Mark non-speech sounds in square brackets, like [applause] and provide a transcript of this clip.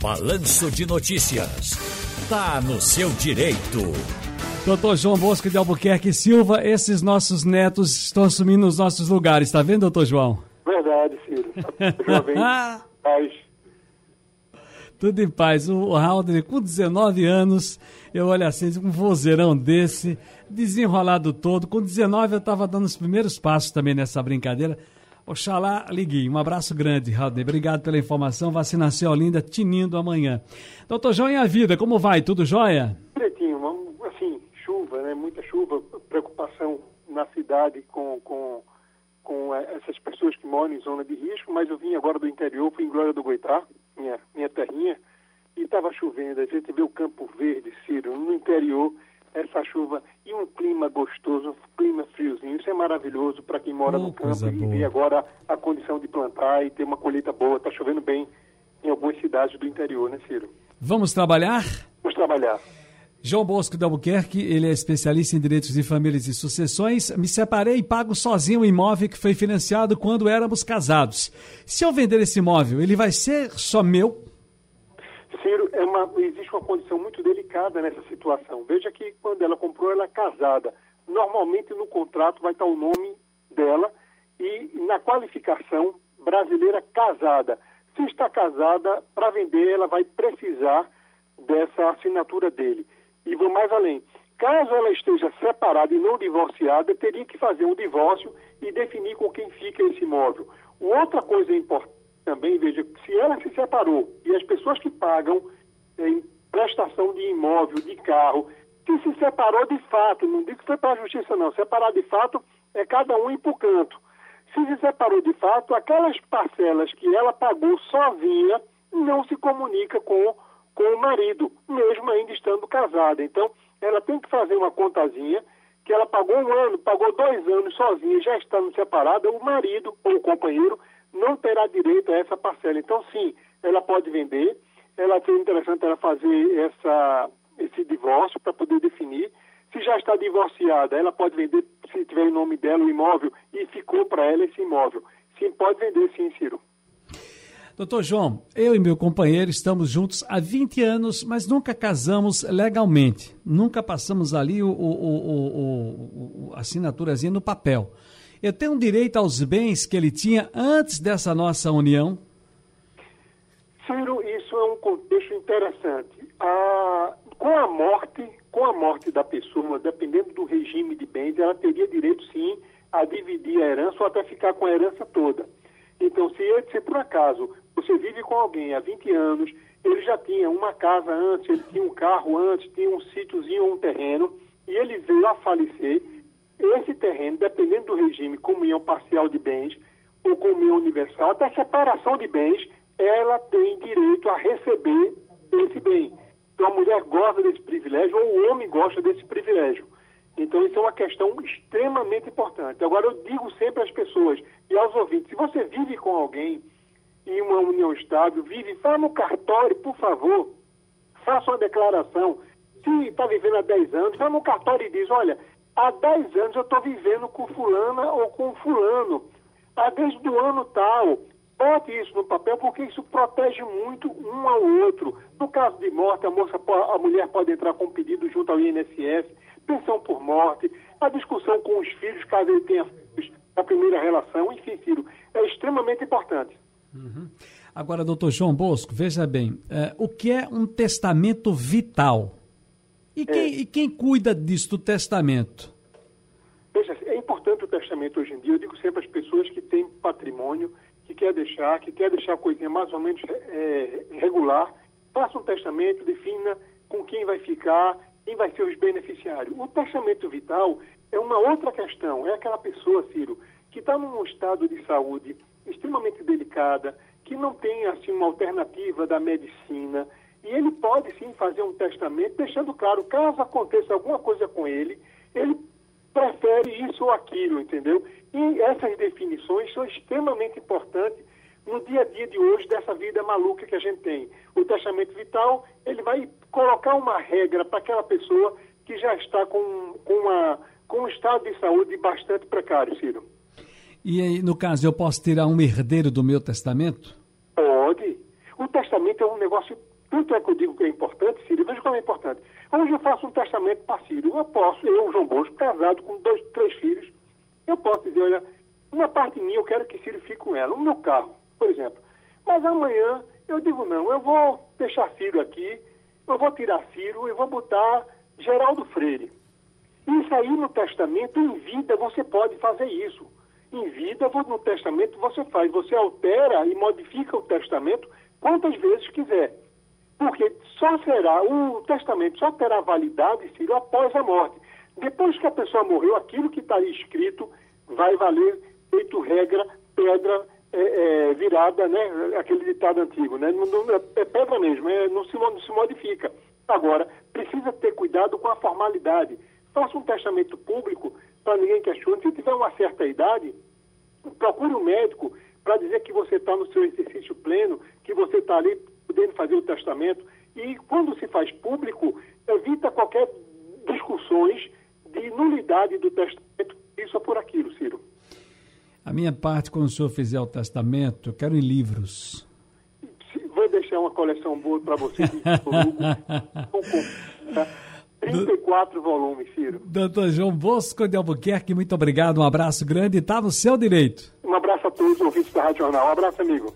Balanço de Notícias. Tá no seu direito. Doutor João Bosco de Albuquerque Silva, esses nossos netos estão assumindo os nossos lugares, tá vendo, doutor João? Verdade, Ciro. [laughs] Jovem, paz. Tudo em paz. O Raul, com 19 anos, eu olho assim, um vozeirão desse, desenrolado todo. Com 19 eu estava dando os primeiros passos também nessa brincadeira. Oxalá liguei. Um abraço grande, Raul. Obrigado pela informação. Vacinação Olinda, tinindo amanhã. Doutor João, e a vida, como vai? Tudo jóia? Direitinho, assim, chuva, né? Muita chuva, preocupação na cidade com, com, com eh, essas pessoas que moram em zona de risco, mas eu vim agora do interior, fui em Glória do Goitá, minha, minha terrinha, e estava chovendo. A gente vê o Campo Verde, Ciro, no interior, essa chuva e um clima gostoso, um clima friozinho. Isso é maravilhoso para quem mora Oh, no campo e boa. vê agora a condição de plantar e ter uma colheita boa. Está chovendo bem em algumas cidades do interior, né, Ciro? Vamos trabalhar? Vamos trabalhar. João Bosco de Albuquerque, ele é especialista em direitos de famílias e sucessões. Me separei e pago sozinho o imóvel que foi financiado quando éramos casados. Se eu vender esse imóvel, ele vai ser só meu? Uma, existe uma condição muito delicada nessa situação. Veja que quando ela comprou, ela é casada. Normalmente no contrato vai estar o nome dela e na qualificação brasileira casada. Se está casada, para vender, ela vai precisar dessa assinatura dele. E vou mais além. Caso ela esteja separada e não divorciada, teria que fazer um divórcio e definir com quem fica esse imóvel. Outra coisa importante também, veja, se ela se separou e as pessoas que pagam em prestação de imóvel, de carro, se se separou de fato, não digo que foi para a justiça não, separar de fato é cada um ir para o canto. Se se separou de fato, aquelas parcelas que ela pagou sozinha não se comunica com, com o marido, mesmo ainda estando casada. Então, ela tem que fazer uma contazinha que ela pagou um ano, pagou dois anos sozinha, já estando separada, o marido ou o companheiro não terá direito a essa parcela. Então, sim, ela pode vender, interessante ela fazer essa, esse divórcio para poder definir. Se já está divorciada, ela pode vender, se tiver em nome dela o imóvel, e ficou para ela esse imóvel. Sim, pode vender sim, Ciro. Doutor João, eu e meu companheiro estamos juntos há 20 anos, mas nunca casamos legalmente. Nunca passamos ali o, o, o, o assinaturazinha no papel. Eu tenho direito aos bens que ele tinha antes dessa nossa união? Ciro, é um contexto interessante. A, com a morte, com a morte da pessoa, dependendo do regime de bens, ela teria direito sim a dividir a herança ou até ficar com a herança toda. Então, se, se por acaso você vive com alguém há 20 anos, ele já tinha uma casa antes, ele tinha um carro antes, tinha um sítiozinho um terreno, e ele veio a falecer, esse terreno, dependendo do regime, comunhão parcial de bens ou comunhão universal, até separação de bens, ela tem direito a receber esse bem. Então a mulher gosta desse privilégio ou o homem gosta desse privilégio. Então isso é uma questão extremamente importante. Agora eu digo sempre às pessoas e aos ouvintes, se você vive com alguém em uma união estável, vive, vá no cartório, por favor, faça uma declaração. Se está vivendo há 10 anos, vá no cartório e diz, olha, há 10 anos eu estou vivendo com fulana ou com fulano. Desde o ano tal. Bote isso no papel porque isso protege muito um ao outro. No caso de morte, a, moça, a mulher pode entrar com um pedido junto ao INSS, pensão por morte, a discussão com os filhos, caso ele tenha filhos da primeira relação, enfim, Ciro, é extremamente importante. Agora, doutor João Bosco, veja bem, eh, o que é um testamento vital? E quem, e quem cuida disso, do testamento? Veja, é importante o testamento hoje em dia. Eu digo sempre às pessoas que têm patrimônio, que quer deixar, que quer deixar a coisinha mais ou menos eh, regular, faça um testamento, defina com quem vai ficar, quem vai ser os beneficiários. O testamento vital é uma outra questão. É aquela pessoa, Ciro, que está num estado de saúde extremamente delicada, que não tem assim uma alternativa da medicina, e ele pode sim fazer um testamento, deixando claro, caso aconteça alguma coisa com ele, ele prefere isso ou aquilo, entendeu? E essas definições são extremamente importantes no dia a dia de hoje dessa vida maluca que a gente tem. O testamento vital, ele vai colocar uma regra para aquela pessoa que já está com, com, uma, com um estado de saúde bastante precário, Ciro. E aí, no caso, eu posso tirar um herdeiro do meu testamento? Pode. O testamento é um negócio, tanto é que eu digo que é importante, Ciro, veja como é importante. Hoje eu faço um testamento para Ciro. Eu posso, eu, João Bosco, casado com dois, três filhos, eu posso dizer, olha, uma parte minha eu quero que Ciro fique com ela, o meu carro, por exemplo. Mas amanhã eu digo, não, eu vou deixar Ciro aqui, eu vou tirar Ciro e vou botar Geraldo Freire. Isso aí no testamento, em vida, você pode fazer isso. Em vida, no testamento, você faz. Você altera e modifica o testamento quantas vezes quiser. Porque só será, o testamento só terá validade, Ciro, após a morte. Depois que a pessoa morreu, aquilo que está escrito vai valer, feito regra, pedra é, é, virada, né? Aquele ditado antigo, né? Não, não, é pedra mesmo, é, não, se, não se modifica. Agora, precisa ter cuidado com a formalidade faça um testamento público para ninguém questione. Se tiver uma certa idade, procure um médico para dizer que você está no seu exercício pleno, que você está ali podendo fazer o testamento. E quando se faz público, evita qualquer discussões de nulidade do testamento, isso é por aquilo, Ciro. A minha parte, quando o senhor fizer o testamento, eu quero em livros. Vou deixar uma coleção boa para você. De [laughs] 34 volumes, Ciro. Doutor João Bosco de Albuquerque, muito obrigado, um abraço grande e tá no seu direito. Um abraço a todos, ouvintes da Rádio Jornal. Um abraço, amigo.